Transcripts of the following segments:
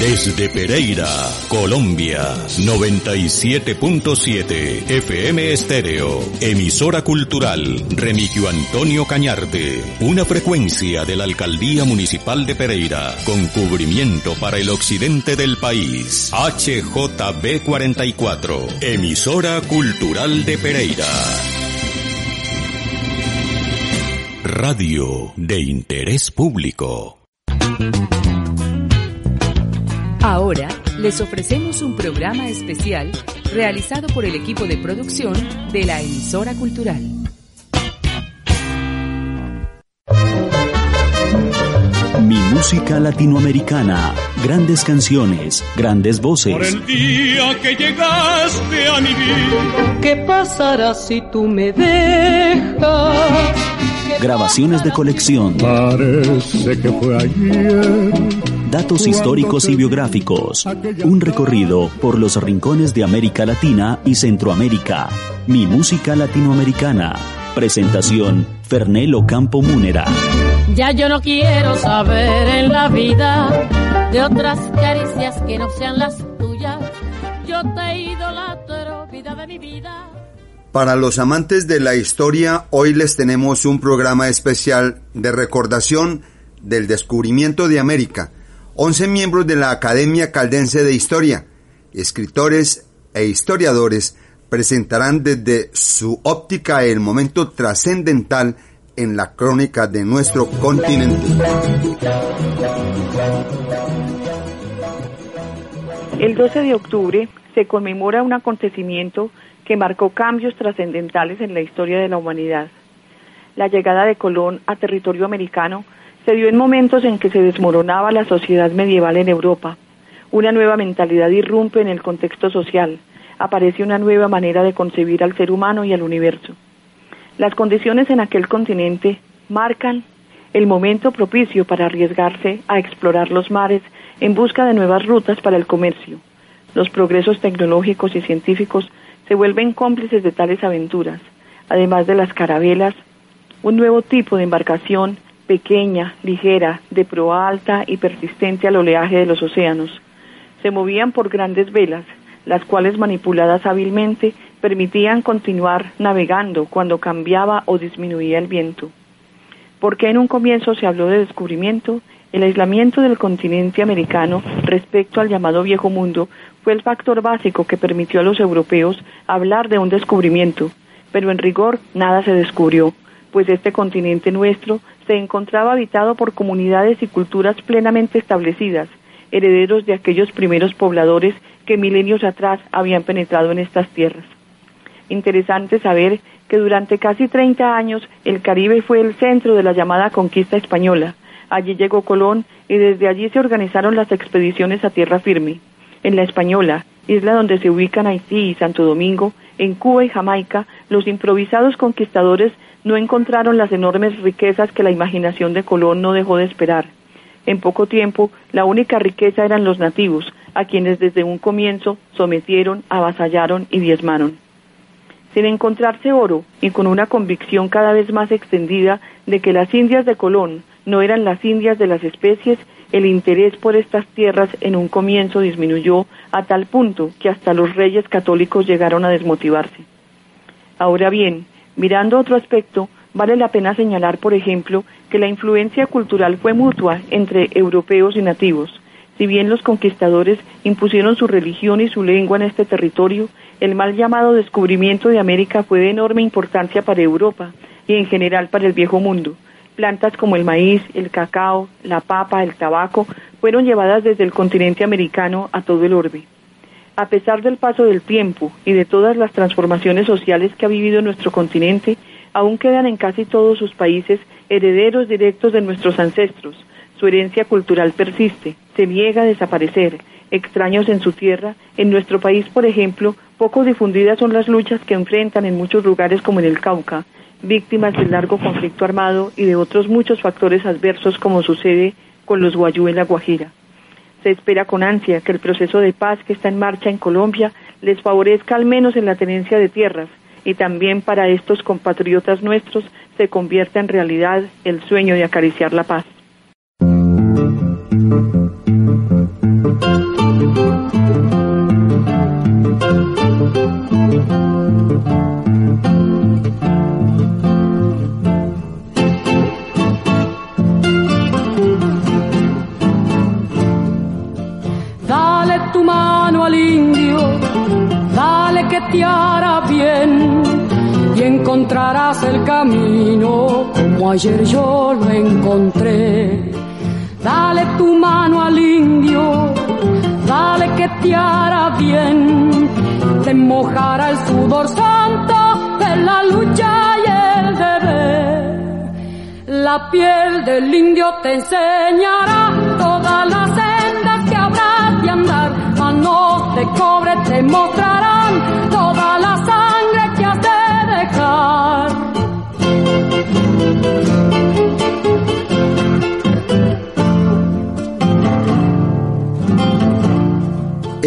Desde Pereira, Colombia, 97.7 FM Estéreo, emisora cultural Remigio Antonio Cañarte, una frecuencia de la Alcaldía Municipal de Pereira, con cubrimiento para el occidente del país, HJB 44, emisora cultural de Pereira. Radio de interés público. Ahora les ofrecemos un programa especial realizado por el equipo de producción de la emisora cultural. Música latinoamericana, grandes canciones, grandes voces. Por el día que llegaste a mi vida. ¿Qué pasará si tú me dejas? Grabaciones de colección. Parece que fue ayer. Datos históricos y biográficos. Un recorrido por los rincones de América Latina y Centroamérica. Mi música latinoamericana. Presentación Fernelo Campo Múnera. Ya yo no quiero saber en la vida de otras caricias que no sean las tuyas. Yo te idolatro, vida de mi vida. Para los amantes de la historia, hoy les tenemos un programa especial de recordación del descubrimiento de América. 11 miembros de la Academia Caldense de Historia, escritores e historiadores, presentarán desde su óptica el momento trascendental en la crónica de nuestro continente. El 12 de octubre se conmemora un acontecimiento que marcó cambios trascendentales en la historia de la humanidad. La llegada de Colón a territorio americano se dio en momentos en que se desmoronaba la sociedad medieval en Europa. Una nueva mentalidad irrumpe en el contexto social. Aparece una nueva manera de concebir al ser humano y al universo. Las condiciones en aquel continente marcan el momento propicio para arriesgarse a explorar los mares en busca de nuevas rutas para el comercio. Los progresos tecnológicos y científicos se vuelven cómplices de tales aventuras, además de las carabelas, un nuevo tipo de embarcación pequeña, ligera, de proa alta y persistente al oleaje de los océanos. Se movían por grandes velas, las cuales manipuladas hábilmente permitían continuar navegando cuando cambiaba o disminuía el viento. ¿Por qué en un comienzo se habló de descubrimiento? El aislamiento del continente americano respecto al llamado viejo mundo fue el factor básico que permitió a los europeos hablar de un descubrimiento, pero en rigor nada se descubrió, pues este continente nuestro se encontraba habitado por comunidades y culturas plenamente establecidas, herederos de aquellos primeros pobladores que milenios atrás habían penetrado en estas tierras. Interesante saber que durante casi 30 años el Caribe fue el centro de la llamada conquista española. Allí llegó Colón y desde allí se organizaron las expediciones a tierra firme. En la Española, isla donde se ubican Haití y Santo Domingo, en Cuba y Jamaica, los improvisados conquistadores no encontraron las enormes riquezas que la imaginación de Colón no dejó de esperar. En poco tiempo, la única riqueza eran los nativos, a quienes desde un comienzo sometieron, avasallaron y diezmaron. Sin encontrarse oro y con una convicción cada vez más extendida de que las Indias de Colón no eran las Indias de las especies, el interés por estas tierras en un comienzo disminuyó a tal punto que hasta los reyes católicos llegaron a desmotivarse. Ahora bien, mirando otro aspecto, vale la pena señalar, por ejemplo, que la influencia cultural fue mutua entre europeos y nativos. Si bien los conquistadores impusieron su religión y su lengua en este territorio, el mal llamado descubrimiento de América fue de enorme importancia para Europa y en general para el viejo mundo. Plantas como el maíz, el cacao, la papa, el tabaco fueron llevadas desde el continente americano a todo el orbe. A pesar del paso del tiempo y de todas las transformaciones sociales que ha vivido nuestro continente, aún quedan en casi todos sus países herederos directos de nuestros ancestros. Su herencia cultural persiste, se niega a desaparecer. Extraños en su tierra, en nuestro país, por ejemplo, poco difundidas son las luchas que enfrentan en muchos lugares como en el Cauca, víctimas del largo conflicto armado y de otros muchos factores adversos como sucede con los guayú en la Guajira. Se espera con ansia que el proceso de paz que está en marcha en Colombia les favorezca al menos en la tenencia de tierras y también para estos compatriotas nuestros se convierta en realidad el sueño de acariciar la paz. Ayer yo lo encontré. Dale tu mano al indio, dale que te hará bien, te mojará el sudor santo de la lucha y el deber. La piel del indio te enseñará todas las sendas que habrá de andar, manos de cobre te mostrarán toda la sangre que has de dejar.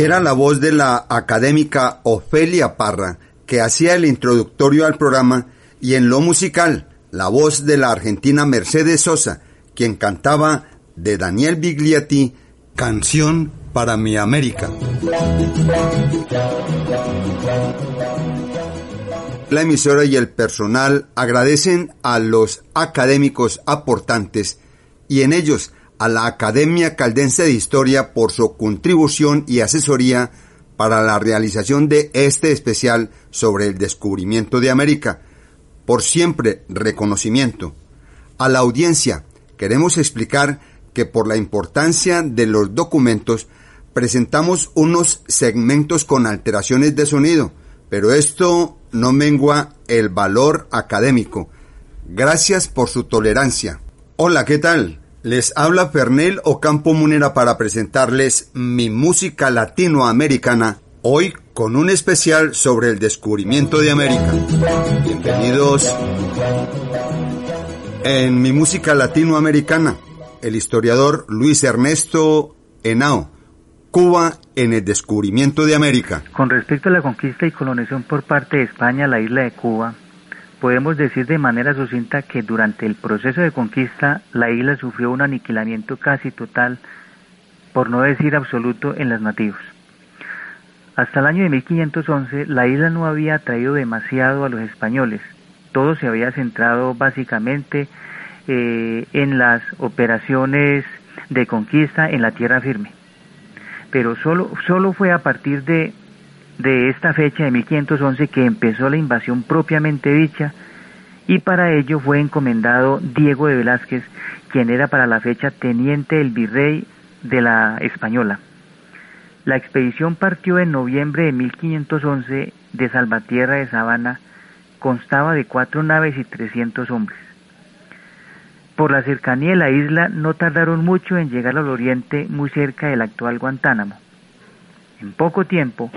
Era la voz de la académica Ofelia Parra, que hacía el introductorio al programa, y en lo musical, la voz de la argentina Mercedes Sosa, quien cantaba de Daniel Biglietti, Canción para mi América. La emisora y el personal agradecen a los académicos aportantes y en ellos a la Academia Caldense de Historia por su contribución y asesoría para la realización de este especial sobre el descubrimiento de América. Por siempre reconocimiento. A la audiencia queremos explicar que por la importancia de los documentos presentamos unos segmentos con alteraciones de sonido, pero esto no mengua el valor académico. Gracias por su tolerancia. Hola, ¿qué tal? Les habla Fernel Ocampo Munera para presentarles mi música latinoamericana, hoy con un especial sobre el descubrimiento de América. Bienvenidos en mi música latinoamericana, el historiador Luis Ernesto Henao Cuba en el descubrimiento de América. Con respecto a la conquista y colonización por parte de España la isla de Cuba, podemos decir de manera sucinta que durante el proceso de conquista la isla sufrió un aniquilamiento casi total, por no decir absoluto, en los nativos. Hasta el año de 1511 la isla no había atraído demasiado a los españoles, todo se había centrado básicamente eh, en las operaciones de conquista en la tierra firme pero solo, solo fue a partir de, de esta fecha de 1511 que empezó la invasión propiamente dicha y para ello fue encomendado Diego de Velázquez, quien era para la fecha teniente del virrey de la Española. La expedición partió en noviembre de 1511 de Salvatierra de Sabana, constaba de cuatro naves y 300 hombres. Por la cercanía de la isla no tardaron mucho en llegar al oriente muy cerca del actual Guantánamo. En poco tiempo,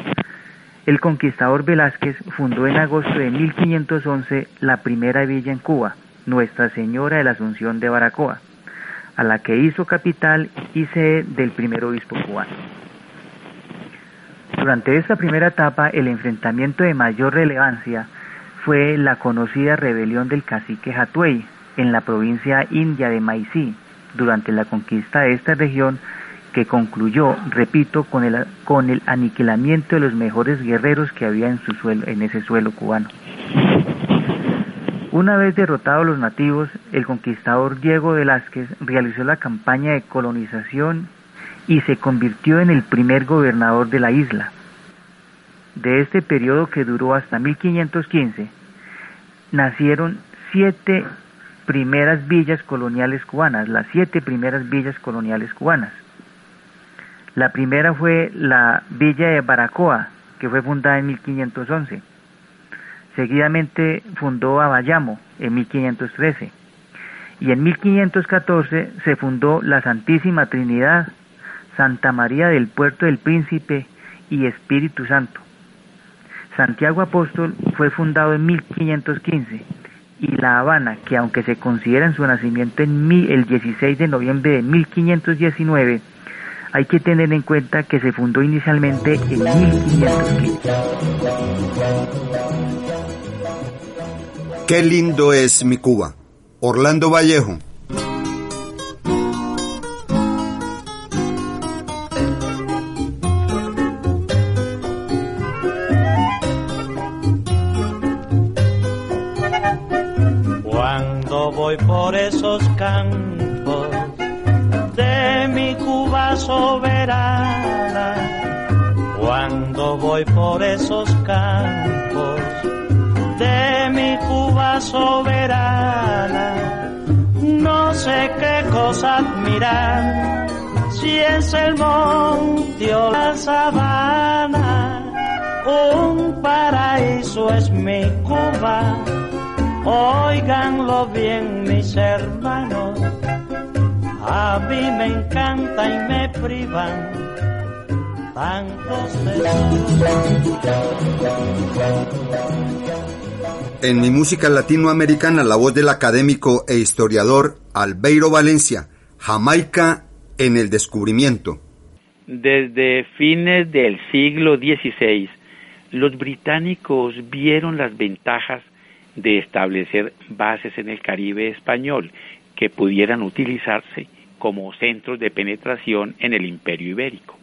el conquistador Velázquez fundó en agosto de 1511 la primera villa en Cuba, Nuestra Señora de la Asunción de Baracoa, a la que hizo capital y sede del primer obispo cubano. Durante esta primera etapa, el enfrentamiento de mayor relevancia fue la conocida rebelión del cacique Hatuey, en la provincia india de Maisí durante la conquista de esta región que concluyó, repito, con el, con el aniquilamiento de los mejores guerreros que había en, su suelo, en ese suelo cubano. Una vez derrotados los nativos, el conquistador Diego Velázquez realizó la campaña de colonización y se convirtió en el primer gobernador de la isla. De este periodo que duró hasta 1515, nacieron siete primeras villas coloniales cubanas, las siete primeras villas coloniales cubanas. La primera fue la villa de Baracoa, que fue fundada en 1511. Seguidamente fundó a Bayamo en 1513 y en 1514 se fundó la Santísima Trinidad, Santa María del Puerto del Príncipe y Espíritu Santo. Santiago Apóstol fue fundado en 1515 y La Habana, que aunque se considera en su nacimiento en el 16 de noviembre de 1519, hay que tener en cuenta que se fundó inicialmente en 1515. Qué lindo es mi Cuba. Orlando Vallejo. Cuando voy por esos campos soberana, cuando voy por esos campos de mi Cuba soberana, no sé qué cosa admirar, si es el monte o la sabana, un paraíso es mi Cuba, oiganlo bien mis hermanos, a mí me encanta y me privan tantos En mi música latinoamericana, la voz del académico e historiador Albeiro Valencia, Jamaica en el descubrimiento. Desde fines del siglo XVI, los británicos vieron las ventajas de establecer bases en el Caribe español que pudieran utilizarse como centros de penetración en el imperio ibérico.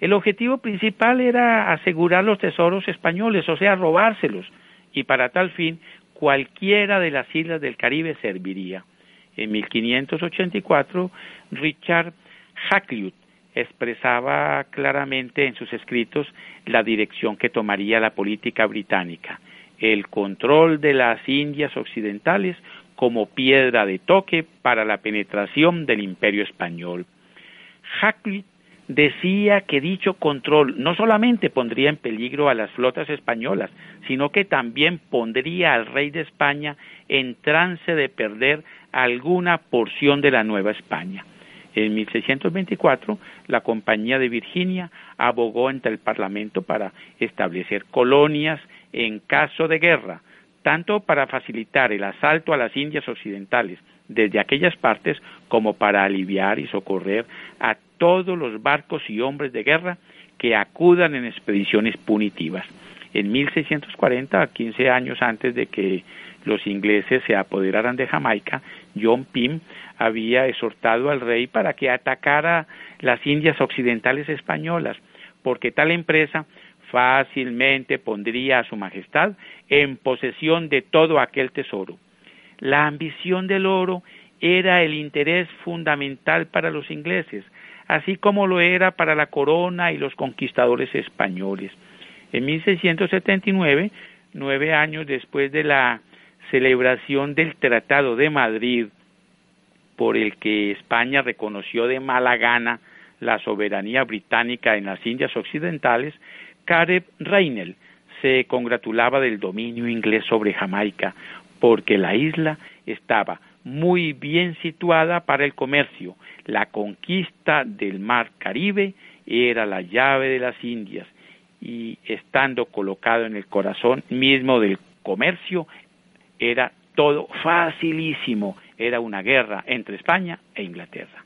El objetivo principal era asegurar los tesoros españoles, o sea, robárselos, y para tal fin cualquiera de las islas del Caribe serviría. En 1584, Richard Hakluyt expresaba claramente en sus escritos la dirección que tomaría la política británica, el control de las Indias occidentales como piedra de toque para la penetración del imperio español. Hakluyt decía que dicho control no solamente pondría en peligro a las flotas españolas, sino que también pondría al rey de España en trance de perder alguna porción de la Nueva España. En 1624, la Compañía de Virginia abogó ante el Parlamento para establecer colonias en caso de guerra, tanto para facilitar el asalto a las Indias Occidentales desde aquellas partes como para aliviar y socorrer a todos los barcos y hombres de guerra que acudan en expediciones punitivas. En 1640, 15 años antes de que los ingleses se apoderaran de Jamaica, John Pym había exhortado al rey para que atacara las Indias Occidentales españolas, porque tal empresa fácilmente pondría a su majestad en posesión de todo aquel tesoro. La ambición del oro era el interés fundamental para los ingleses, así como lo era para la corona y los conquistadores españoles. En 1679, nueve años después de la celebración del Tratado de Madrid, por el que España reconoció de mala gana la soberanía británica en las Indias Occidentales, Caleb Reinel se congratulaba del dominio inglés sobre Jamaica, porque la isla estaba muy bien situada para el comercio. La conquista del mar Caribe era la llave de las Indias y estando colocado en el corazón mismo del comercio era todo facilísimo. Era una guerra entre España e Inglaterra.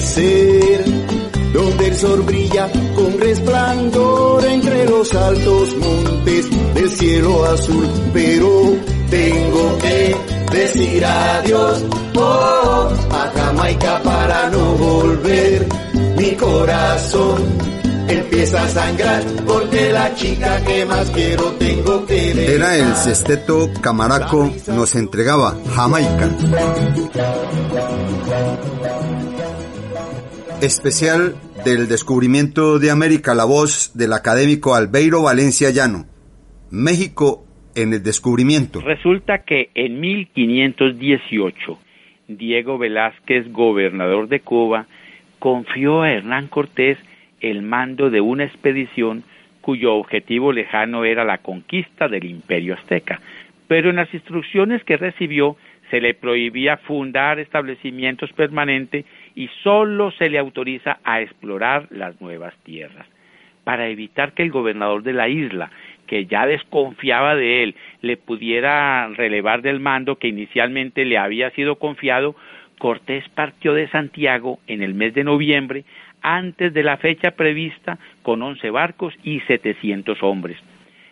Anochecer, donde el sol brilla con resplandor entre los altos montes del cielo azul, pero tengo que decir adiós, oh, a Jamaica para no volver, mi corazón empieza a sangrar porque la chica que más quiero tengo que dejar. Era el sexteto Camaraco, nos entregaba Jamaica. Especial del descubrimiento de América, la voz del académico Albeiro Valencia Llano. México en el descubrimiento. Resulta que en 1518, Diego Velázquez, gobernador de Cuba, confió a Hernán Cortés el mando de una expedición cuyo objetivo lejano era la conquista del imperio azteca. Pero en las instrucciones que recibió se le prohibía fundar establecimientos permanentes y solo se le autoriza a explorar las nuevas tierras. Para evitar que el gobernador de la isla, que ya desconfiaba de él, le pudiera relevar del mando que inicialmente le había sido confiado, Cortés partió de Santiago en el mes de noviembre antes de la fecha prevista con once barcos y setecientos hombres.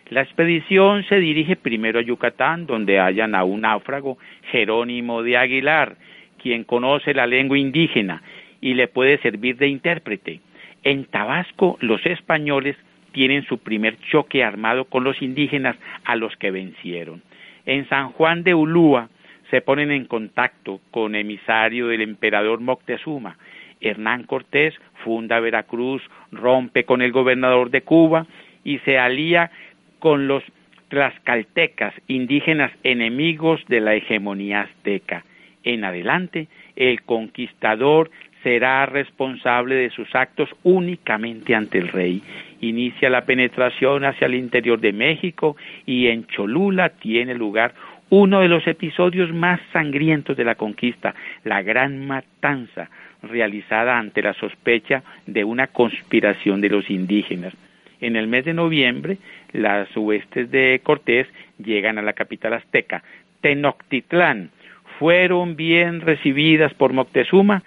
La expedición se dirige primero a Yucatán, donde hallan a un náufrago, Jerónimo de Aguilar, quien conoce la lengua indígena y le puede servir de intérprete. En Tabasco, los españoles tienen su primer choque armado con los indígenas a los que vencieron. En San Juan de Ulúa se ponen en contacto con emisario del emperador Moctezuma. Hernán Cortés funda Veracruz, rompe con el gobernador de Cuba y se alía con los tlaxcaltecas, indígenas enemigos de la hegemonía azteca. En adelante, el conquistador será responsable de sus actos únicamente ante el rey. Inicia la penetración hacia el interior de México y en Cholula tiene lugar uno de los episodios más sangrientos de la conquista, la gran matanza realizada ante la sospecha de una conspiración de los indígenas. En el mes de noviembre, las huestes de Cortés llegan a la capital azteca, Tenochtitlán. Fueron bien recibidas por Moctezuma,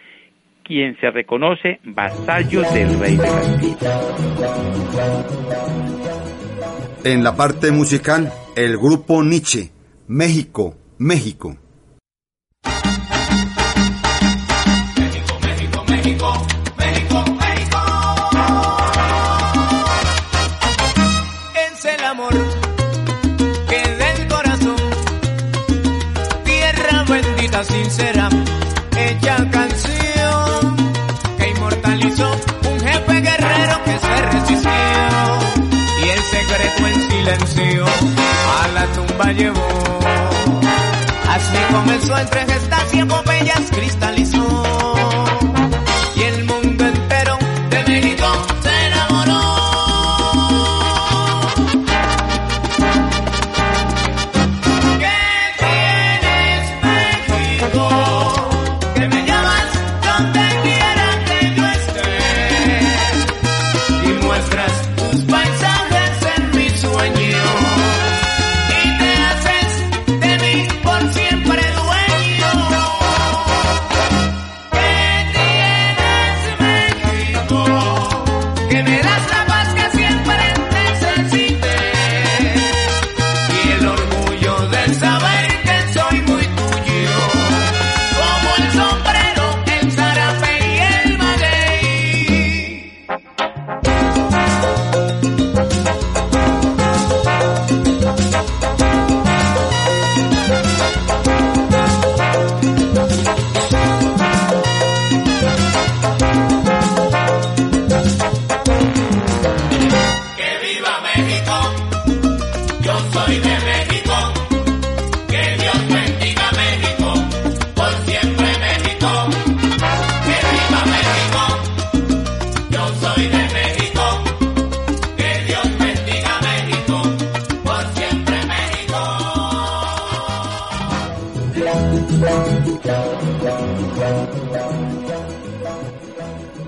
quien se reconoce vasallo del rey de Castilla. En la parte musical, el grupo Nietzsche, México, México. Así comenzó entre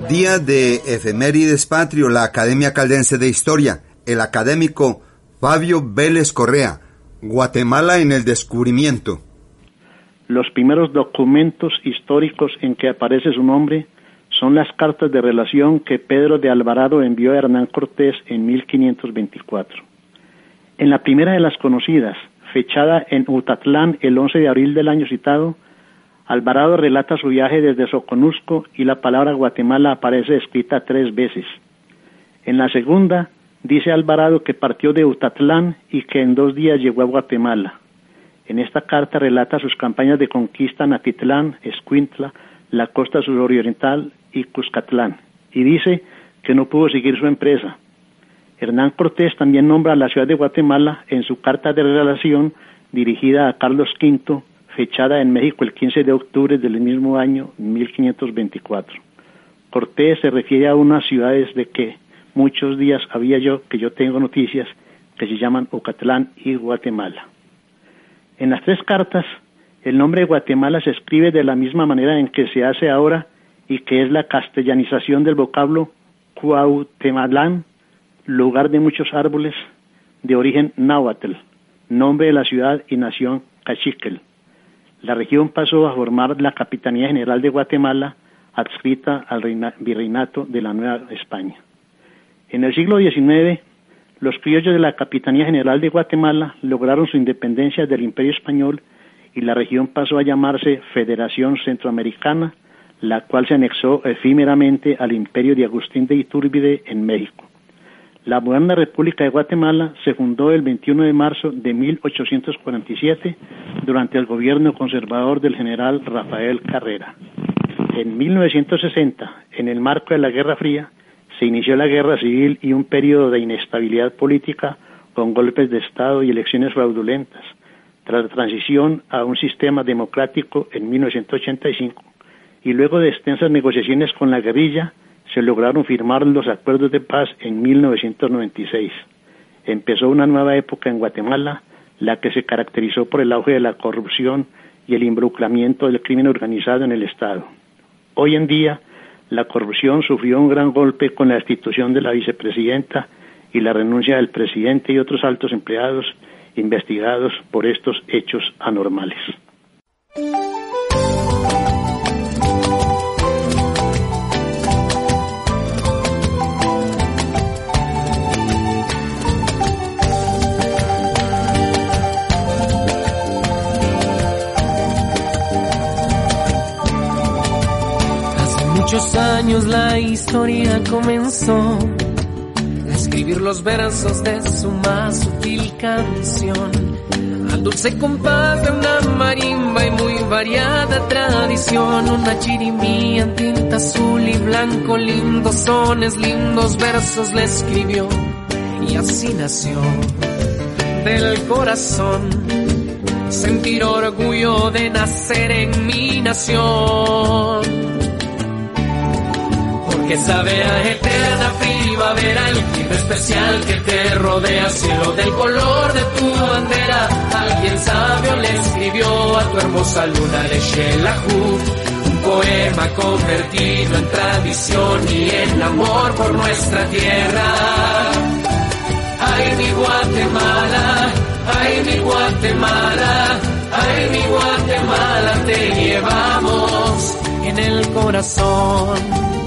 Día de Efemérides Patrio, la Academia Caldense de Historia, el académico Fabio Vélez Correa, Guatemala en el descubrimiento. Los primeros documentos históricos en que aparece su nombre son las cartas de relación que Pedro de Alvarado envió a Hernán Cortés en 1524. En la primera de las conocidas, fechada en Utatlán el 11 de abril del año citado, Alvarado relata su viaje desde Soconusco y la palabra Guatemala aparece escrita tres veces. En la segunda, dice Alvarado que partió de Utatlán y que en dos días llegó a Guatemala. En esta carta relata sus campañas de conquista en Atitlán, Escuintla, la costa suroriental y Cuscatlán, y dice que no pudo seguir su empresa. Hernán Cortés también nombra a la ciudad de Guatemala en su carta de relación dirigida a Carlos V, fechada en México el 15 de octubre del mismo año 1524. Cortés se refiere a unas ciudades de que muchos días había yo, que yo tengo noticias, que se llaman Ocatlán y Guatemala. En las tres cartas, el nombre de Guatemala se escribe de la misma manera en que se hace ahora y que es la castellanización del vocablo Cuauhtemalán, lugar de muchos árboles, de origen náhuatl, nombre de la ciudad y nación Cachiquel. La región pasó a formar la Capitanía General de Guatemala, adscrita al virreinato de la Nueva España. En el siglo XIX, los criollos de la Capitanía General de Guatemala lograron su independencia del Imperio Español y la región pasó a llamarse Federación Centroamericana, la cual se anexó efímeramente al Imperio de Agustín de Iturbide en México. La moderna República de Guatemala se fundó el 21 de marzo de 1847 durante el gobierno conservador del general Rafael Carrera. En 1960, en el marco de la Guerra Fría, se inició la guerra civil y un periodo de inestabilidad política con golpes de Estado y elecciones fraudulentas, tras la transición a un sistema democrático en 1985 y luego de extensas negociaciones con la guerrilla, se lograron firmar los acuerdos de paz en 1996. Empezó una nueva época en Guatemala, la que se caracterizó por el auge de la corrupción y el involucramiento del crimen organizado en el Estado. Hoy en día, la corrupción sufrió un gran golpe con la destitución de la vicepresidenta y la renuncia del presidente y otros altos empleados investigados por estos hechos anormales. Muchos años la historia comenzó. A escribir los versos de su más sutil canción. Al dulce compás de una marimba y muy variada tradición, una chirimía en tinta azul y blanco, lindos sones, lindos versos le escribió. Y así nació. Del corazón sentir orgullo de nacer en mi nación que sabe a eterna el clima especial que te rodea, cielo del color de tu bandera. Alguien sabio le escribió a tu hermosa luna de Shelahu, un poema convertido en tradición y en amor por nuestra tierra. Ay, mi Guatemala, ay, mi Guatemala, ay, mi Guatemala, te llevamos en el corazón.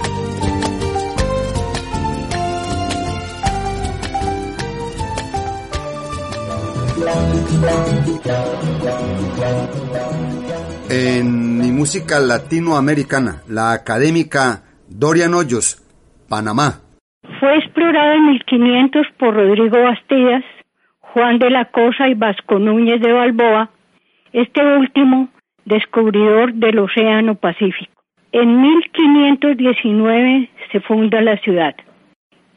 En mi música latinoamericana, la académica Dorian Hoyos, Panamá. Fue explorada en 1500 por Rodrigo Bastidas, Juan de la Cosa y Vasco Núñez de Balboa, este último descubridor del Océano Pacífico. En 1519 se funda la ciudad.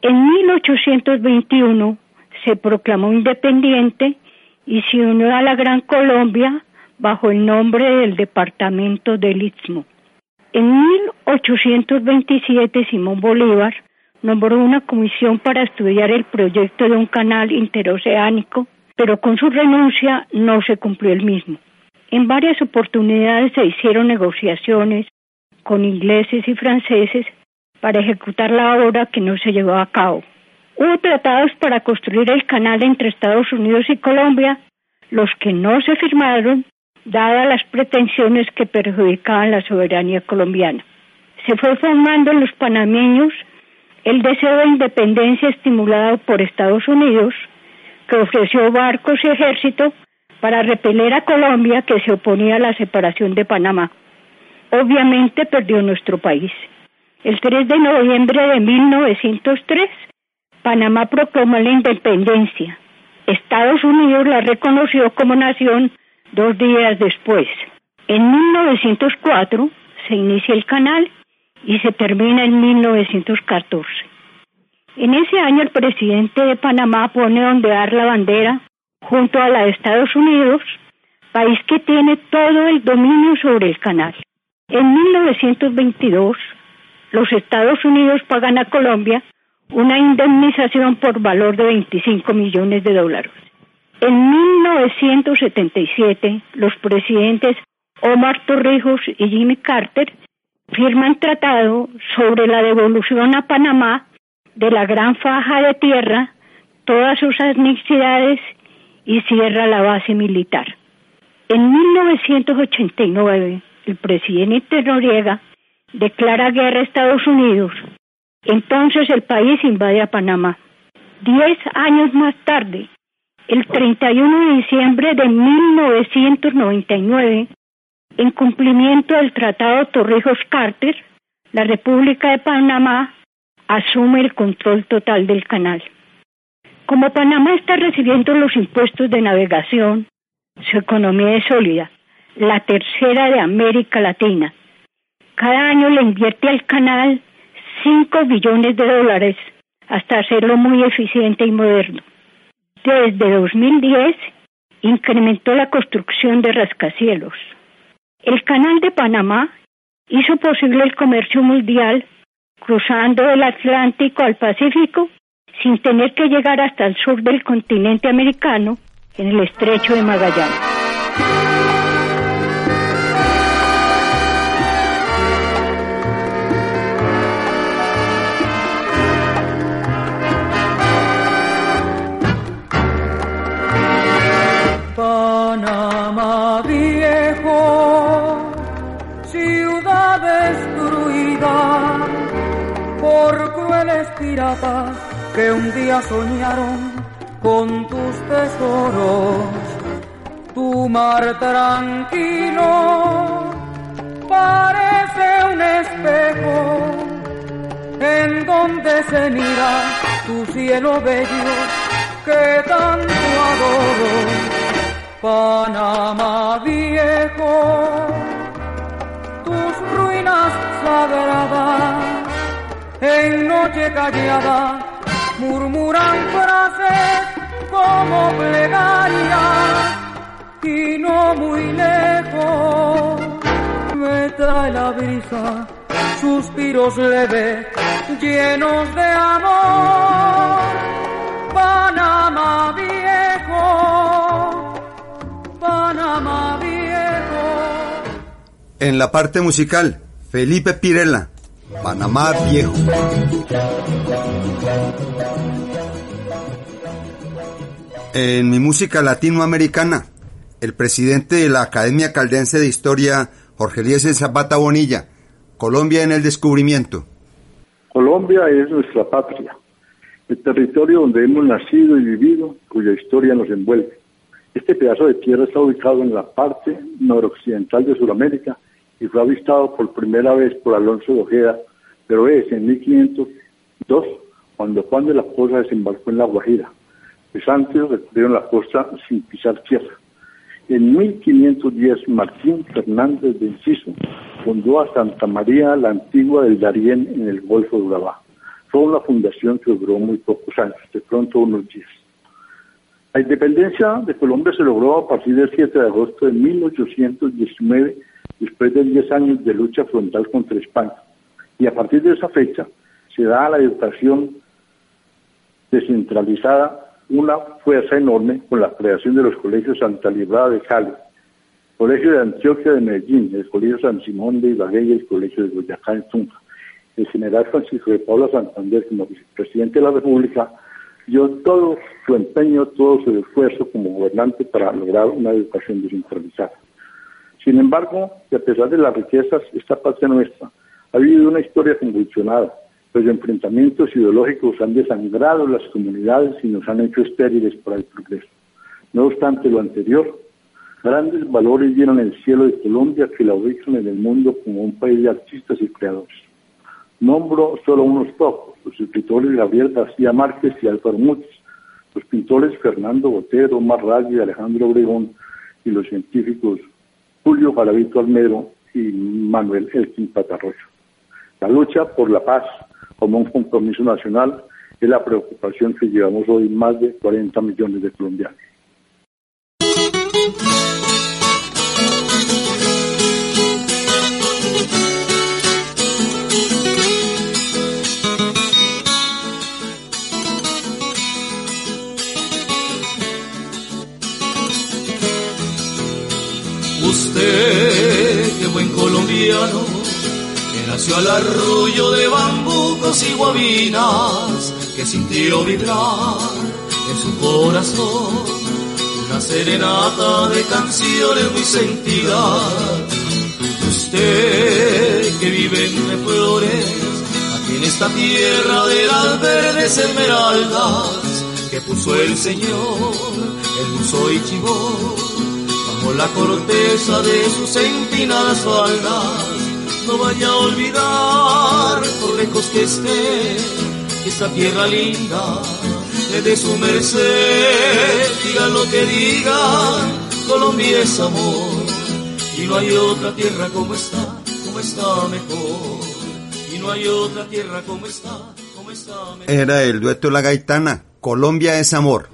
En 1821 se proclamó independiente y se unió a la Gran Colombia bajo el nombre del Departamento del Istmo. En 1827 Simón Bolívar nombró una comisión para estudiar el proyecto de un canal interoceánico, pero con su renuncia no se cumplió el mismo. En varias oportunidades se hicieron negociaciones con ingleses y franceses para ejecutar la obra que no se llevó a cabo. Hubo tratados para construir el canal entre Estados Unidos y Colombia, los que no se firmaron, dadas las pretensiones que perjudicaban la soberanía colombiana. Se fue formando en los panameños el deseo de independencia estimulado por Estados Unidos, que ofreció barcos y ejército para repeler a Colombia que se oponía a la separación de Panamá. obviamente perdió nuestro país. El 3 de noviembre de 1903, Panamá proclamó la independencia. Estados Unidos la reconoció como nación dos días después. En 1904 se inicia el canal y se termina en 1914. En ese año el presidente de Panamá pone a ondear la bandera junto a la de Estados Unidos, país que tiene todo el dominio sobre el canal. En 1922, los Estados Unidos pagan a Colombia una indemnización por valor de 25 millones de dólares. En 1977, los presidentes Omar Torrijos y Jimmy Carter firman tratado sobre la devolución a Panamá de la gran faja de tierra, todas sus necesidades y cierra la base militar. En 1989, el presidente Noriega declara guerra a Estados Unidos. Entonces el país invade a Panamá. Diez años más tarde, el 31 de diciembre de 1999, en cumplimiento del Tratado Torrijos-Carter, la República de Panamá asume el control total del canal. Como Panamá está recibiendo los impuestos de navegación, su economía es sólida, la tercera de América Latina. Cada año le invierte al canal 5 billones de dólares hasta hacerlo muy eficiente y moderno. Desde 2010 incrementó la construcción de rascacielos. El canal de Panamá hizo posible el comercio mundial cruzando el Atlántico al Pacífico sin tener que llegar hasta el sur del continente americano en el estrecho de Magallanes. Panamá viejo, ciudad destruida por crueles piratas que un día soñaron con tus tesoros. Tu mar tranquilo parece un espejo en donde se mira tu cielo bello que tanto adoro. Panamá viejo, tus ruinas sagradas en noche callada murmuran frases como plegarias y no muy lejos me trae la brisa suspiros leves llenos de amor. Panamá viejo Panamá viejo En la parte musical Felipe Pirela Panamá Viejo. En mi música latinoamericana, el presidente de la Academia Caldense de Historia, Jorge Eliezer Zapata Bonilla, Colombia en el descubrimiento. Colombia es nuestra patria, el territorio donde hemos nacido y vivido, cuya historia nos envuelve. Este pedazo de tierra está ubicado en la parte noroccidental de Sudamérica y fue avistado por primera vez por Alonso de Ojeda, pero es en 1502 cuando Juan de la Cosa desembarcó en La Guajira. Pues antes recorrieron la costa sin pisar tierra. En 1510 Martín Fernández de Enciso fundó a Santa María la Antigua del Darién en el Golfo de Urabá. Fue una fundación que duró muy pocos años, de pronto unos días. La independencia de Colombia se logró a partir del 7 de agosto de 1819, después de 10 años de lucha frontal contra España. Y a partir de esa fecha se da a la educación descentralizada una fuerza enorme con la creación de los colegios Santa Librada de Cali, Colegio de Antioquia de Medellín, el Colegio San Simón de Ibagué y el Colegio de Boyacá en Tunja. El general Francisco de Paula Santander, como vicepresidente de la República, dio todo su empeño, todo su esfuerzo como gobernante para lograr una educación descentralizada. Sin embargo, y a pesar de las riquezas, esta parte nuestra ha habido una historia convulsionada. Los enfrentamientos ideológicos han desangrado las comunidades y nos han hecho estériles para el progreso. No obstante lo anterior, Grandes valores llenan el cielo de Colombia que la ubican en el mundo como un país de artistas y creadores. Nombro solo unos pocos, los escritores Gabriel García Márquez y Álvaro Mutis, los pintores Fernando Botero, Marrayo y Alejandro Obregón y los científicos Julio Garavito Almero y Manuel Elkin Patarroyo. La lucha por la paz como un compromiso nacional es la preocupación que llevamos hoy más de 40 millones de colombianos. Al arrullo de bambucos y guabinas, que sintió vibrar en su corazón una serenata de canciones muy sentidas. Usted que vive entre flores, aquí en esta tierra de las verdes esmeraldas, que puso el Señor, el muso y chivó, bajo la corteza de sus empinadas faldas. No vaya a olvidar, por lejos que esté, esta tierra linda es de su merced. Diga lo que diga, Colombia es amor. Y no hay otra tierra como está, como está mejor. Y no hay otra tierra como está, como está mejor. Era el dueto La Gaitana, Colombia es amor.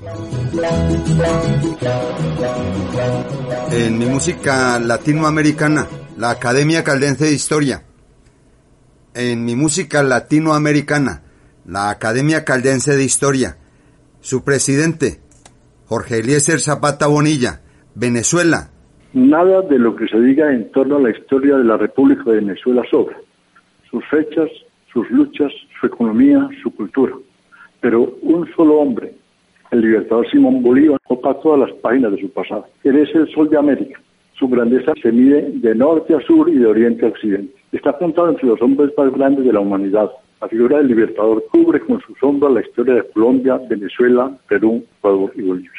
En mi música latinoamericana, la Academia Caldense de Historia. En mi música latinoamericana, la Academia Caldense de Historia. Su presidente, Jorge Eliezer Zapata Bonilla, Venezuela. Nada de lo que se diga en torno a la historia de la República de Venezuela sobra. Sus fechas, sus luchas, su economía, su cultura. Pero un solo hombre, el libertador Simón Bolívar, ocupa todas las páginas de su pasado. Él es el sol de América. Su grandeza se mide de norte a sur y de oriente a occidente. Está apuntado entre los hombres más grandes de la humanidad. La figura del libertador cubre con su sombra la historia de Colombia, Venezuela, Perú, Ecuador y Bolivia.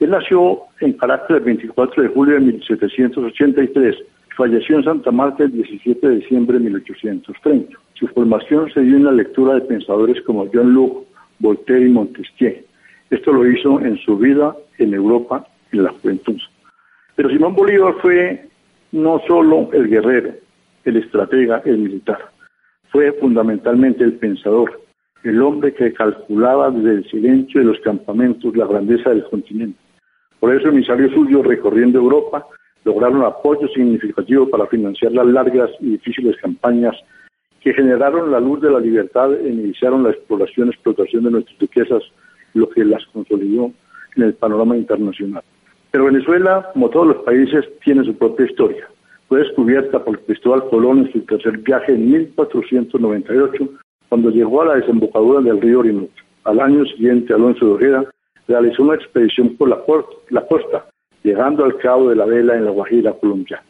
Él nació en Caracas el 24 de julio de 1783 y falleció en Santa Marta el 17 de diciembre de 1830. Su formación se dio en la lectura de pensadores como John Locke, Voltaire y Montesquieu. Esto lo hizo en su vida en Europa en la juventud. Pero Simón Bolívar fue no solo el guerrero, el estratega, el militar, fue fundamentalmente el pensador, el hombre que calculaba desde el silencio de los campamentos la grandeza del continente. Por eso emisarios suyos recorriendo Europa lograron apoyo significativo para financiar las largas y difíciles campañas que generaron la luz de la libertad e iniciaron la exploración y explotación de nuestras riquezas, lo que las consolidó en el panorama internacional. Pero Venezuela, como todos los países, tiene su propia historia. Fue descubierta por Cristóbal Colón en su tercer viaje en 1498, cuando llegó a la desembocadura del río Orinoco. Al año siguiente, Alonso de Ojeda realizó una expedición por la, la costa, llegando al Cabo de la Vela en la Guajira colombiana.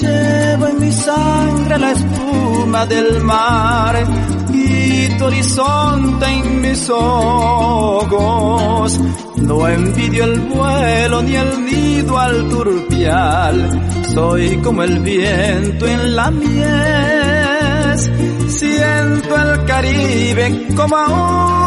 Llevo en mi sangre la espuma del mar y tu horizonte en mis ojos. No envidio el vuelo ni el nido al turpial, soy como el viento en la mies. Siento el Caribe como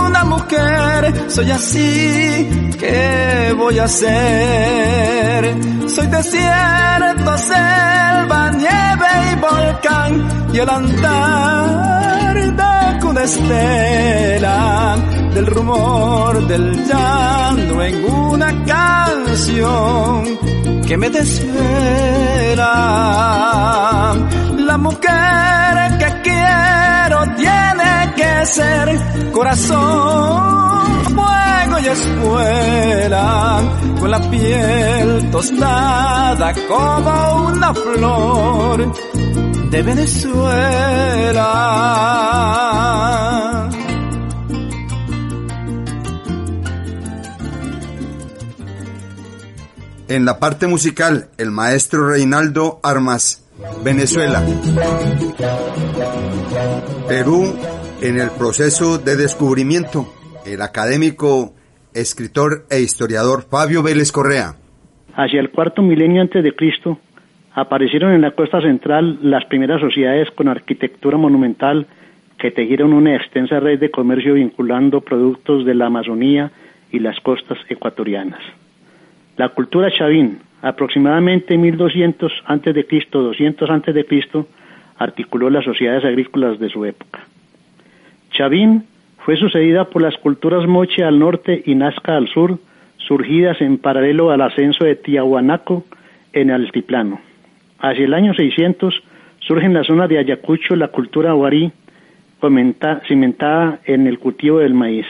una mujer, soy así, ¿qué voy a hacer? Soy desierto, selva, nieve y volcán, y el andar de una estela, del rumor del llanto en una canción que me desvela. La mujer tiene que ser corazón, fuego y escuela, con la piel tostada como una flor de Venezuela. En la parte musical, el maestro Reinaldo Armas, Venezuela. Perú en el proceso de descubrimiento. El académico, escritor e historiador Fabio Vélez Correa. Hacia el cuarto milenio antes de Cristo, aparecieron en la costa central las primeras sociedades con arquitectura monumental que tejieron una extensa red de comercio vinculando productos de la Amazonía y las costas ecuatorianas. La cultura chavín, aproximadamente 1200 a.C., 200 a.C., articuló las sociedades agrícolas de su época. Chavín fue sucedida por las culturas Moche al norte y Nazca al sur, surgidas en paralelo al ascenso de Tiahuanaco en el altiplano. Hacia el año 600 surge en la zona de Ayacucho la cultura huarí, cimentada en el cultivo del maíz,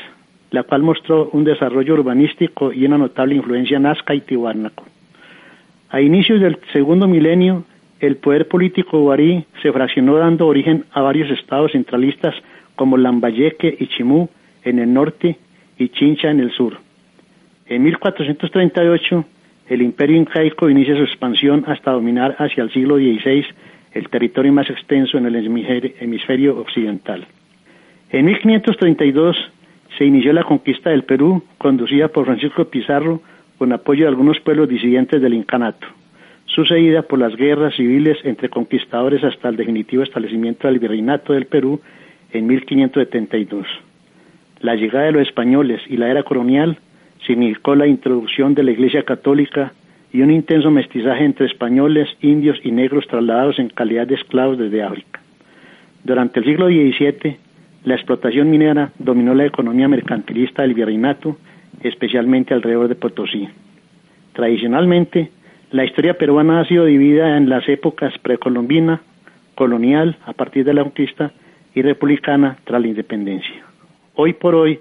la cual mostró un desarrollo urbanístico y una notable influencia nazca y tihuanaco. A inicios del segundo milenio, el poder político huarí se fraccionó dando origen a varios estados centralistas como Lambayeque y Chimú en el norte y Chincha en el sur. En 1438, el imperio incaico inicia su expansión hasta dominar hacia el siglo XVI el territorio más extenso en el hemisferio occidental. En 1532 se inició la conquista del Perú, conducida por Francisco Pizarro con apoyo de algunos pueblos disidentes del incanato, sucedida por las guerras civiles entre conquistadores hasta el definitivo establecimiento del virreinato del Perú en 1572. La llegada de los españoles y la era colonial significó la introducción de la Iglesia Católica y un intenso mestizaje entre españoles, indios y negros trasladados en calidad de esclavos desde África. Durante el siglo XVII, la explotación minera dominó la economía mercantilista del virreinato, especialmente alrededor de Potosí. Tradicionalmente, la historia peruana ha sido dividida en las épocas precolombina, colonial a partir de la conquista y republicana tras la independencia. Hoy por hoy,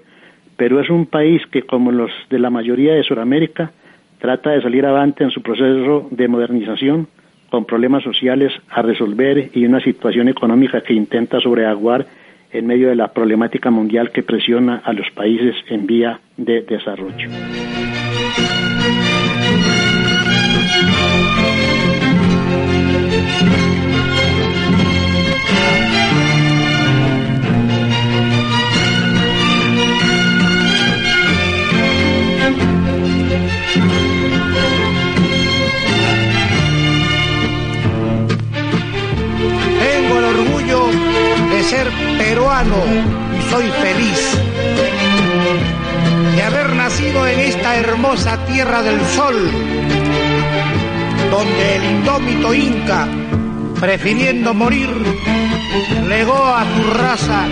Perú es un país que, como los de la mayoría de Sudamérica, trata de salir adelante en su proceso de modernización con problemas sociales a resolver y una situación económica que intenta sobreaguar en medio de la problemática mundial que presiona a los países en vía de desarrollo. Ser peruano y soy feliz de haber nacido en esta hermosa tierra del sol, donde el indómito inca, prefiriendo morir, legó a su raza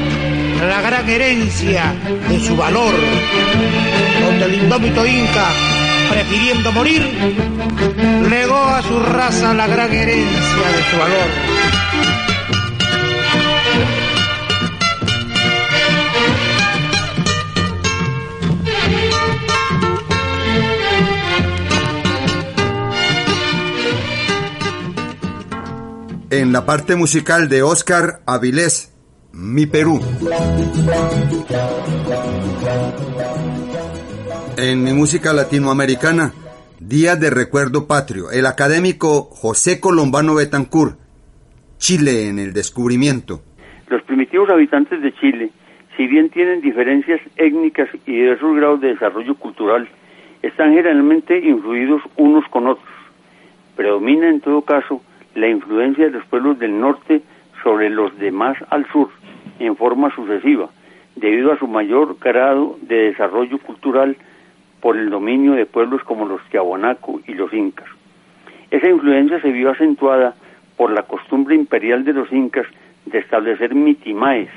la gran herencia de su valor, donde el indómito inca, prefiriendo morir, legó a su raza la gran herencia de su valor. La parte musical de Oscar Avilés, Mi Perú. En mi música latinoamericana, Día de Recuerdo Patrio, el académico José Colombano Betancourt, Chile en el descubrimiento. Los primitivos habitantes de Chile, si bien tienen diferencias étnicas y diversos grados de desarrollo cultural, están generalmente influidos unos con otros. Predomina en todo caso la influencia de los pueblos del norte sobre los demás al sur en forma sucesiva, debido a su mayor grado de desarrollo cultural por el dominio de pueblos como los Tiahuanaco y los incas. Esa influencia se vio acentuada por la costumbre imperial de los incas de establecer mitimaes,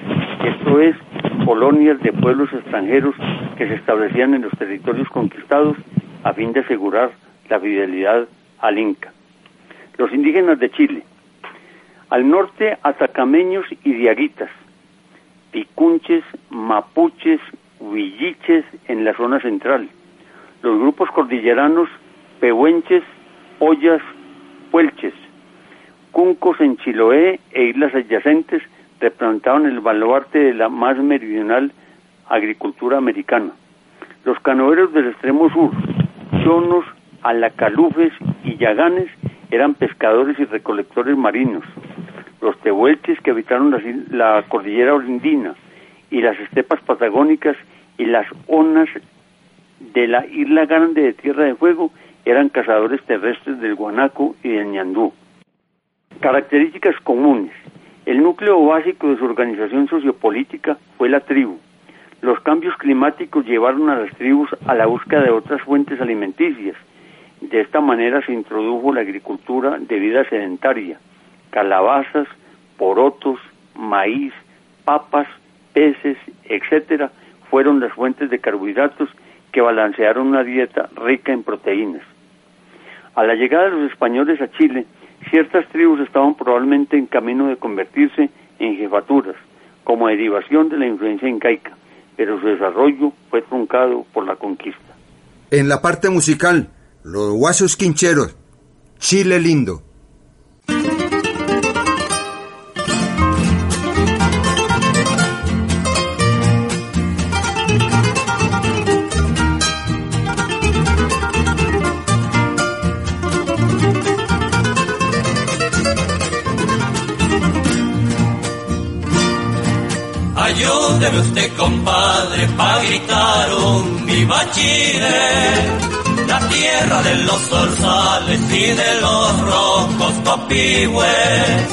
esto es, colonias de pueblos extranjeros que se establecían en los territorios conquistados a fin de asegurar la fidelidad al Inca. Los indígenas de Chile. Al norte, atacameños y diaguitas, picunches, mapuches, huilliches en la zona central. Los grupos cordilleranos, pehuenches, ollas, puelches, cuncos en Chiloé e islas adyacentes representaban el baluarte de la más meridional agricultura americana. Los canoeros del extremo sur, chonos, alacalufes y yaganes eran pescadores y recolectores marinos. Los tehuelches que habitaron la, cordillera orindina y las estepas patagónicas y las onas de la isla grande de Tierra de Fuego eran cazadores terrestres del guanaco y del ñandú. Características comunes. El núcleo básico de su organización sociopolítica fue la tribu. Los cambios climáticos llevaron a las tribus a la búsqueda de otras fuentes alimenticias. De esta manera se introdujo la agricultura de vida sedentaria. Calabazas, porotos, maíz, papas, peces, etcétera, fueron las fuentes de carbohidratos que balancearon una dieta rica en proteínas. A la llegada de los españoles a Chile, ciertas tribus estaban probablemente en camino de convertirse en jefaturas, como derivación de la influencia incaica, pero su desarrollo fue truncado por la conquista. En la parte musical, los guasos quincheros, Chile lindo. Ayúdeme usted, compadre, pa' gritar un viva Chile, la tierra de los zorzales y de los rojos copihue,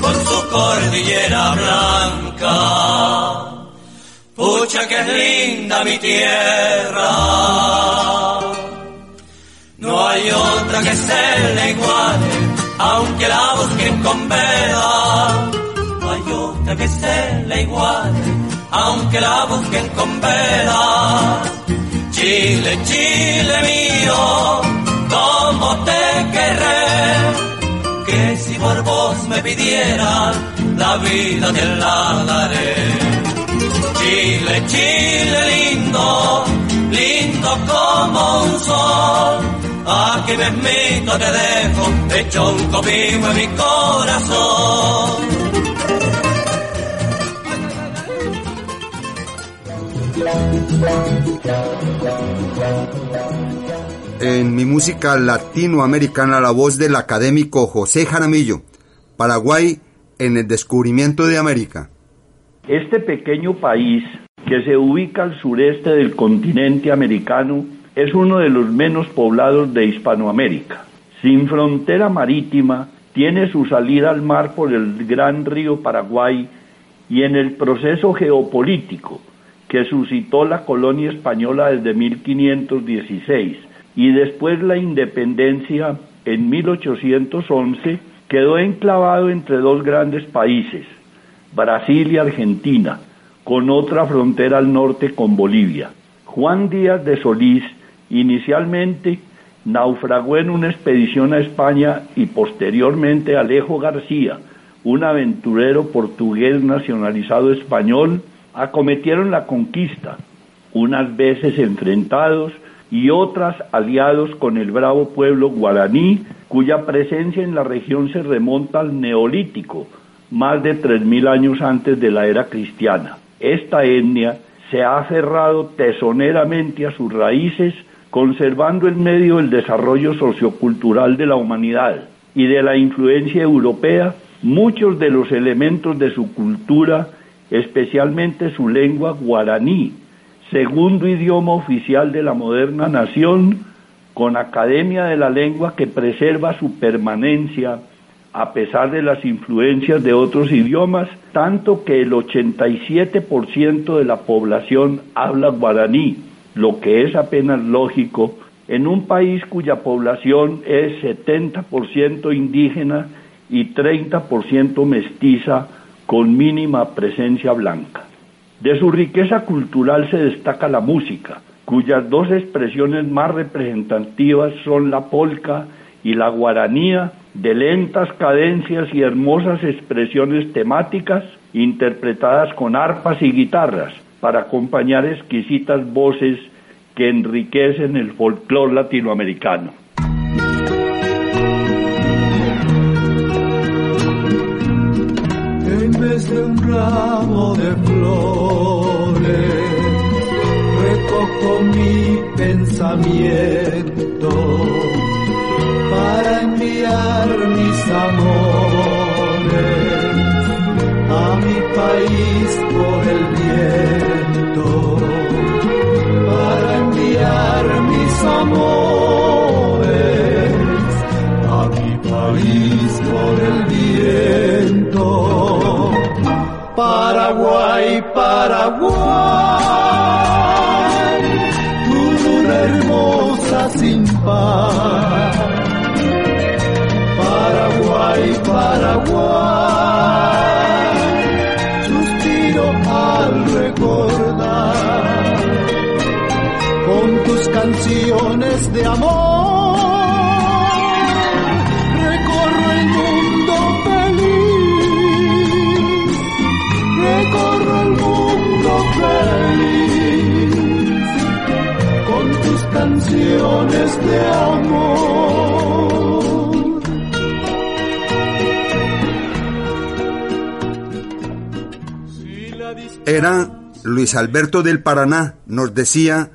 con su cordillera blanca. Pucha que es linda mi tierra, no hay otra que se le iguale, aunque la busquen con vela hay otra que se le iguale, aunque la busquen con vela. Chile, Chile mío, como te querré, que si por vos me pidieran, la vida te la daré. Chile, Chile lindo, lindo como un sol, aquí mismito te dejo, hecho un en mi corazón. En mi música latinoamericana, la voz del académico José Jaramillo, Paraguay en el descubrimiento de América. Este pequeño país, que se ubica al sureste del continente americano, es uno de los menos poblados de Hispanoamérica. Sin frontera marítima, tiene su salida al mar por el gran río Paraguay y en el proceso geopolítico que suscitó la colonia española desde 1516 y después la independencia en 1811, quedó enclavado entre dos grandes países, Brasil y Argentina, con otra frontera al norte con Bolivia. Juan Díaz de Solís inicialmente naufragó en una expedición a España y posteriormente Alejo García, un aventurero portugués nacionalizado español, acometieron la conquista, unas veces enfrentados y otras aliados con el bravo pueblo guaraní, cuya presencia en la región se remonta al neolítico, más de 3.000 años antes de la era cristiana. Esta etnia se ha aferrado tesoneramente a sus raíces, conservando en medio el desarrollo sociocultural de la humanidad y de la influencia europea muchos de los elementos de su cultura especialmente su lengua guaraní, segundo idioma oficial de la moderna nación, con Academia de la Lengua que preserva su permanencia a pesar de las influencias de otros idiomas, tanto que el 87% de la población habla guaraní, lo que es apenas lógico en un país cuya población es 70% indígena y 30% mestiza con mínima presencia blanca. De su riqueza cultural se destaca la música, cuyas dos expresiones más representativas son la polca y la guaranía, de lentas cadencias y hermosas expresiones temáticas interpretadas con arpas y guitarras para acompañar exquisitas voces que enriquecen el folclore latinoamericano. En vez de un ramo de flores, recojo mi pensamiento para enviar mis amores a mi país por el viento, para enviar mis amores a mi país por el viento. Paraguay, Paraguay, tu luna hermosa sin par. Paraguay, Paraguay, suspiro al recordar con tus canciones de amor. Era Luis Alberto del Paraná, nos decía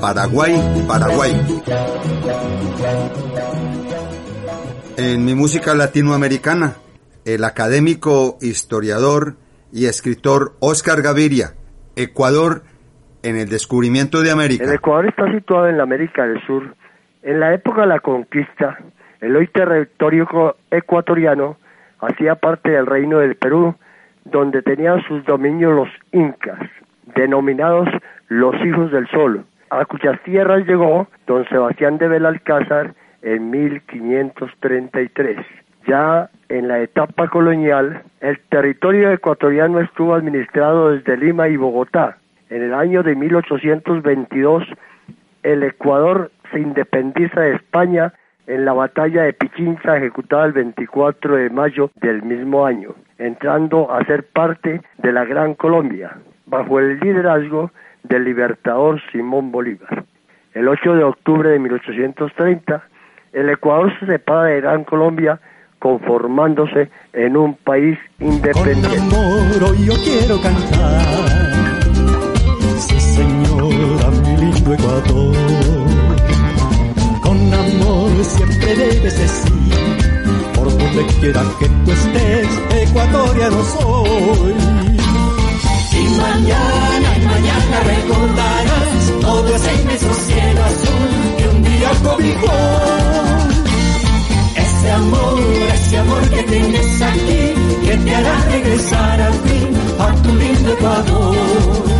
Paraguay, Paraguay. En mi música latinoamericana, el académico, historiador y escritor Oscar Gaviria, Ecuador en el descubrimiento de América. El Ecuador está situado en la América del Sur. En la época de la conquista, el hoy territorio ecuatoriano hacía parte del reino del Perú, donde tenían sus dominios los incas, denominados los hijos del sol, a cuyas tierras llegó don Sebastián de Belalcázar en 1533. Ya en la etapa colonial, el territorio ecuatoriano estuvo administrado desde Lima y Bogotá. En el año de 1822, el Ecuador se independiza de España en la batalla de Pichincha ejecutada el 24 de mayo del mismo año, entrando a ser parte de la Gran Colombia, bajo el liderazgo del libertador Simón Bolívar. El 8 de octubre de 1830, el Ecuador se separa de Gran Colombia conformándose en un país independiente. Señora, mi lindo Ecuador. Con amor siempre debes decir, por donde quiera que tú estés, ecuatoriano soy. Y mañana, y mañana recordarás todo ese inmenso cielo azul que un día cobijó. Ese amor, ese amor que tienes aquí, que te hará regresar al fin a tu lindo Ecuador.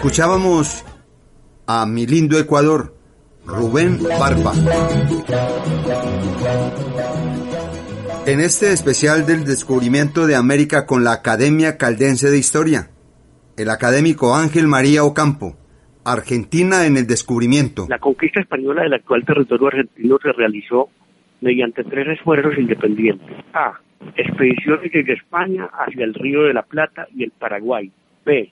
Escuchábamos a mi lindo Ecuador, Rubén Barba. En este especial del descubrimiento de América con la Academia Caldense de Historia, el académico Ángel María Ocampo, Argentina en el descubrimiento. La conquista española del actual territorio argentino se realizó mediante tres esfuerzos independientes. A. Expediciones desde España hacia el Río de la Plata y el Paraguay. B.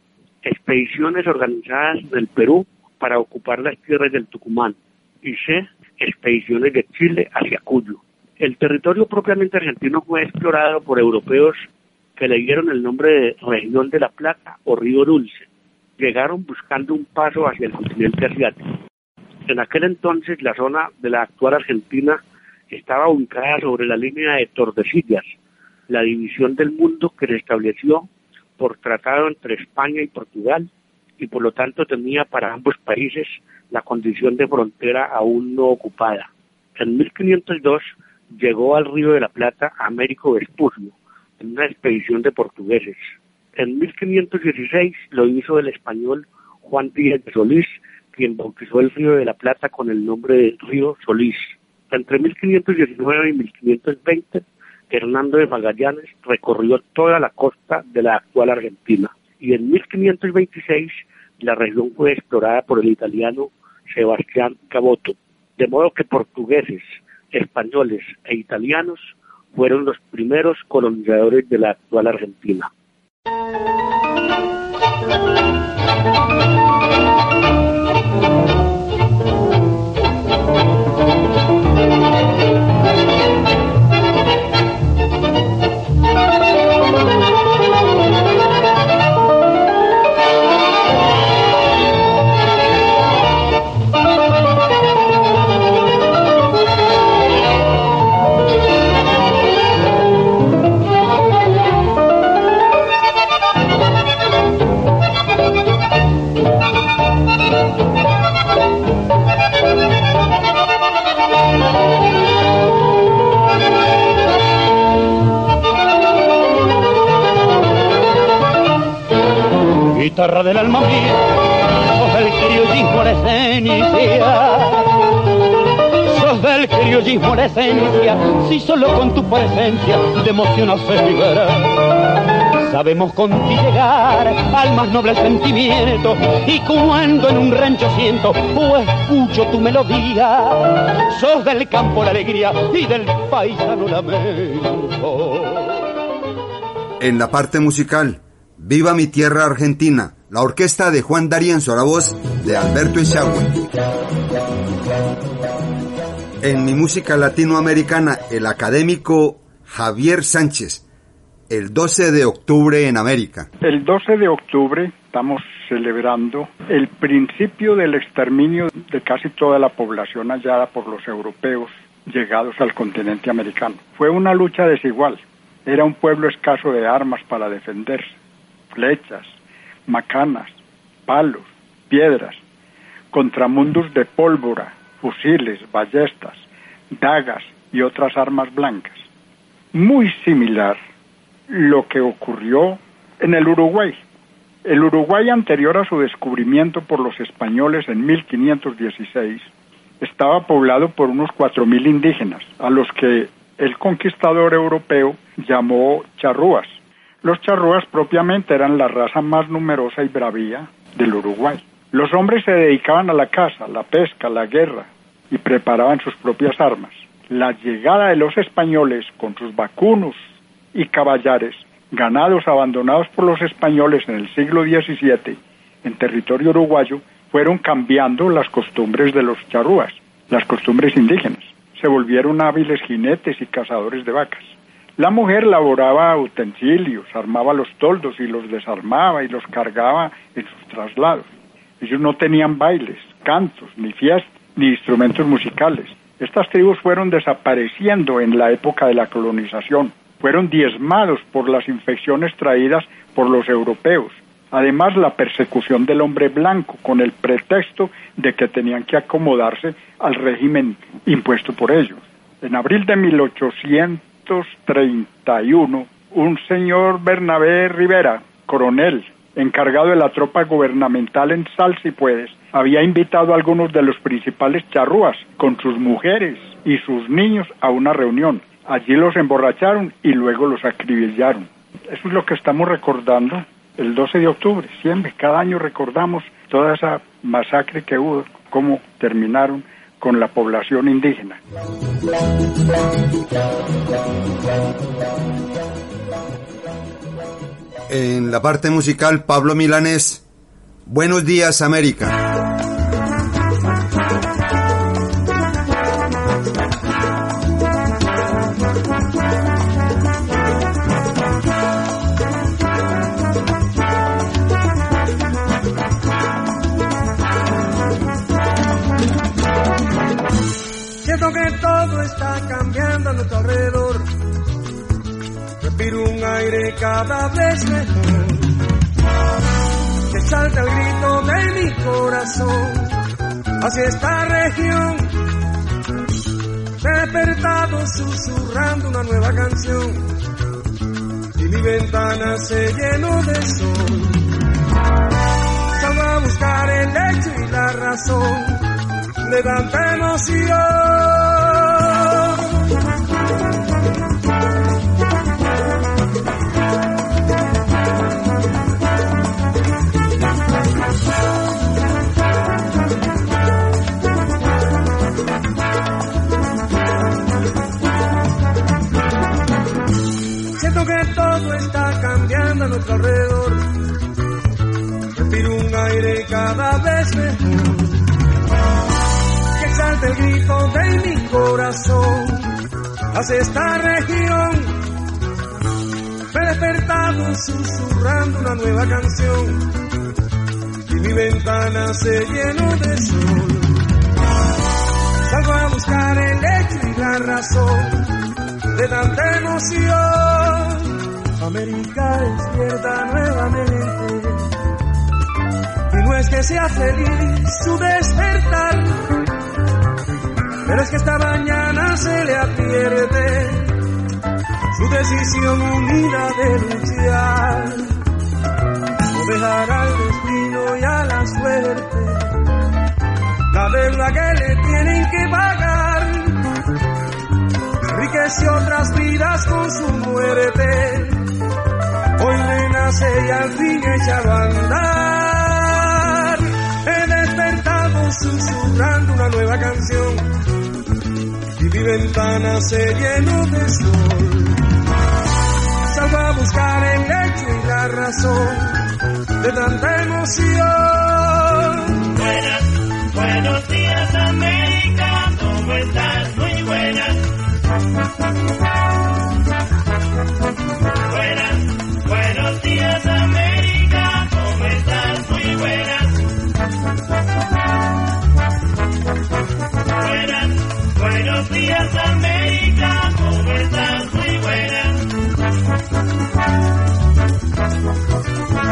Expediciones organizadas del Perú para ocupar las tierras del Tucumán. Y C. Expediciones de Chile hacia Cuyo. El territorio propiamente argentino fue explorado por europeos que le dieron el nombre de Región de la Plata o Río Dulce. Llegaron buscando un paso hacia el continente asiático. En aquel entonces la zona de la actual Argentina estaba ubicada sobre la línea de Tordesillas, la división del mundo que se estableció por tratado entre España y Portugal y por lo tanto tenía para ambos países la condición de frontera aún no ocupada. En 1502 llegó al Río de la Plata Américo Vespucio en una expedición de portugueses. En 1516 lo hizo el español Juan Díaz de Solís, quien bautizó el Río de la Plata con el nombre de Río Solís. Entre 1519 y 1520, Hernando de Magallanes recorrió toda la costa de la actual Argentina y en 1526 la región fue explorada por el italiano Sebastián Caboto, de modo que portugueses, españoles e italianos fueron los primeros colonizadores de la actual Argentina. Guitarra del alma mía, sos del criollismo la esencia. Sos del criollismo la esencia, si solo con tu presencia de emoción haces liberar. Sabemos con ti llegar al más noble sentimiento y cuando en un rancho siento o escucho tu melodía, sos del campo la alegría y del paisano lamento. En la parte musical, Viva mi tierra argentina, la orquesta de Juan D'Arienzo, la voz de Alberto Echagüe. En mi música latinoamericana, el académico Javier Sánchez, el 12 de octubre en América. El 12 de octubre estamos celebrando el principio del exterminio de casi toda la población hallada por los europeos llegados al continente americano. Fue una lucha desigual. Era un pueblo escaso de armas para defenderse flechas, macanas, palos, piedras, contramundos de pólvora, fusiles, ballestas, dagas y otras armas blancas. Muy similar lo que ocurrió en el Uruguay. El Uruguay anterior a su descubrimiento por los españoles en 1516 estaba poblado por unos 4.000 indígenas, a los que el conquistador europeo llamó charrúas. Los charrúas propiamente eran la raza más numerosa y bravía del Uruguay. Los hombres se dedicaban a la caza, la pesca, la guerra y preparaban sus propias armas. La llegada de los españoles con sus vacunos y caballares, ganados abandonados por los españoles en el siglo XVII en territorio uruguayo, fueron cambiando las costumbres de los charrúas, las costumbres indígenas. Se volvieron hábiles jinetes y cazadores de vacas. La mujer laboraba utensilios, armaba los toldos y los desarmaba y los cargaba en sus traslados. Ellos no tenían bailes, cantos, ni fiestas, ni instrumentos musicales. Estas tribus fueron desapareciendo en la época de la colonización. Fueron diezmados por las infecciones traídas por los europeos. Además, la persecución del hombre blanco con el pretexto de que tenían que acomodarse al régimen impuesto por ellos. En abril de 1800 1931, un señor Bernabé Rivera, coronel, encargado de la tropa gubernamental en Salsipuedes, había invitado a algunos de los principales charrúas con sus mujeres y sus niños a una reunión. Allí los emborracharon y luego los acribillaron. Eso es lo que estamos recordando el 12 de octubre. Siempre, cada año recordamos toda esa masacre que hubo, cómo terminaron con la población indígena. En la parte musical, Pablo Milanés, Buenos días América. Cada vez mejor. Que salta el grito de mi corazón hacia esta región. Despertado susurrando una nueva canción y mi ventana se llenó de sol. Salgo a buscar el hecho y la razón de tanta emoción. Alrededor. Respiro un aire cada vez mejor. Que exalte el grito de mi corazón hacia esta región. Me he despertado susurrando una nueva canción y mi ventana se llenó de sol. Salgo a buscar el hecho y la razón de tanta emoción. América despierta nuevamente y no es que sea feliz su despertar, pero es que esta mañana se le advierte su decisión unida de luchar. No dejará al destino y a la suerte la deuda que le tienen que pagar. Enriqueció otras vidas con su muerte. Al fin echado a andar. He despertado susurrando una nueva canción y mi ventana se llenó de sol. Salgo a buscar el hecho y la razón de tanta emoción. Buenas, buenos días América, ¿cómo estás? Muy. Buenas, buenos días América, ¿cómo estás? Muy buenas.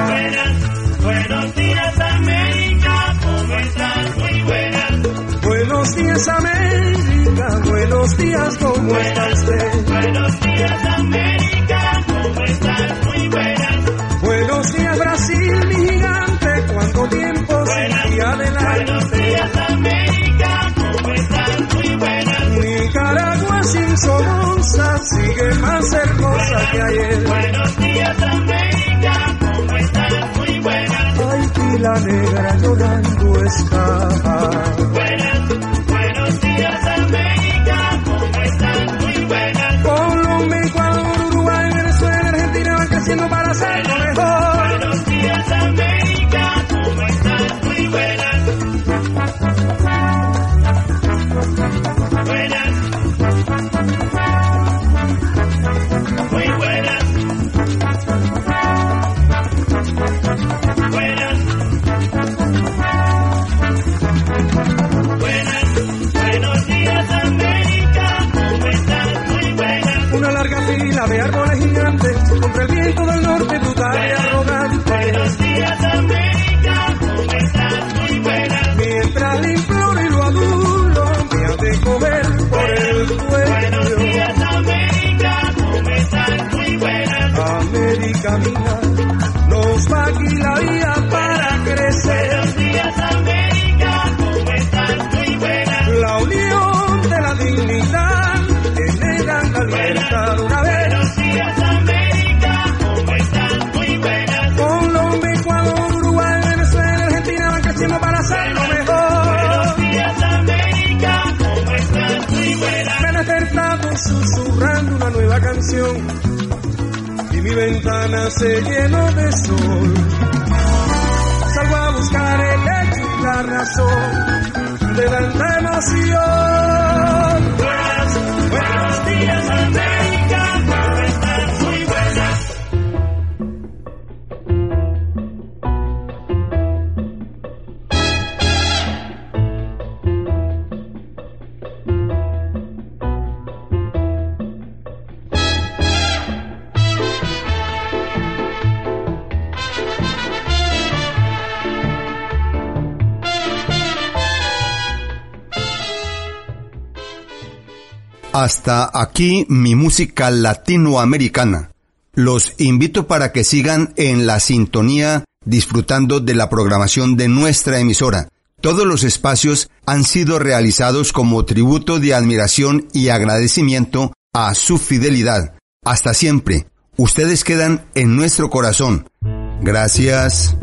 Buenas, buenos días América, ¿cómo estás? Muy buenas. Buenos días América, buenos días, ¿cómo está usted? Buenos días América, ¿cómo estás? Muy buenas. Buenos días Brasil, mi gigante, cuánto tiempo sin ti adelante. Sin Somoza sigue más hermosa que ayer. Buenos días América, ¿cómo estás? Muy buenas. Haití la negra llorando está. Buenas, buenos días América, Hasta aquí mi música latinoamericana. Los invito para que sigan en la sintonía disfrutando de la programación de nuestra emisora. Todos los espacios han sido realizados como tributo de admiración y agradecimiento a su fidelidad. Hasta siempre. Ustedes quedan en nuestro corazón. Gracias.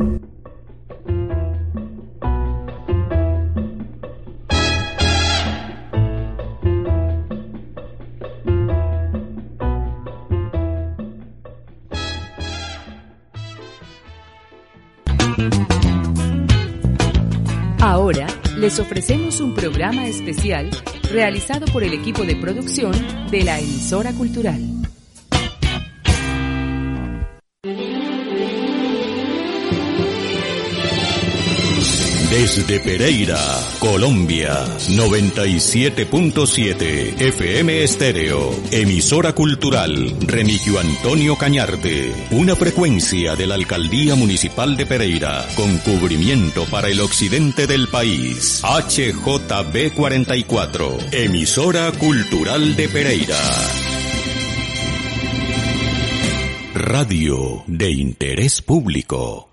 Ahora les ofrecemos un programa especial realizado por el equipo de producción de la emisora cultural. Desde Pereira, Colombia, 97.7 FM Estéreo, emisora cultural Remigio Antonio Cañarte, una frecuencia de la Alcaldía Municipal de Pereira, con cubrimiento para el occidente del país. HJB 44, emisora cultural de Pereira. Radio de interés público.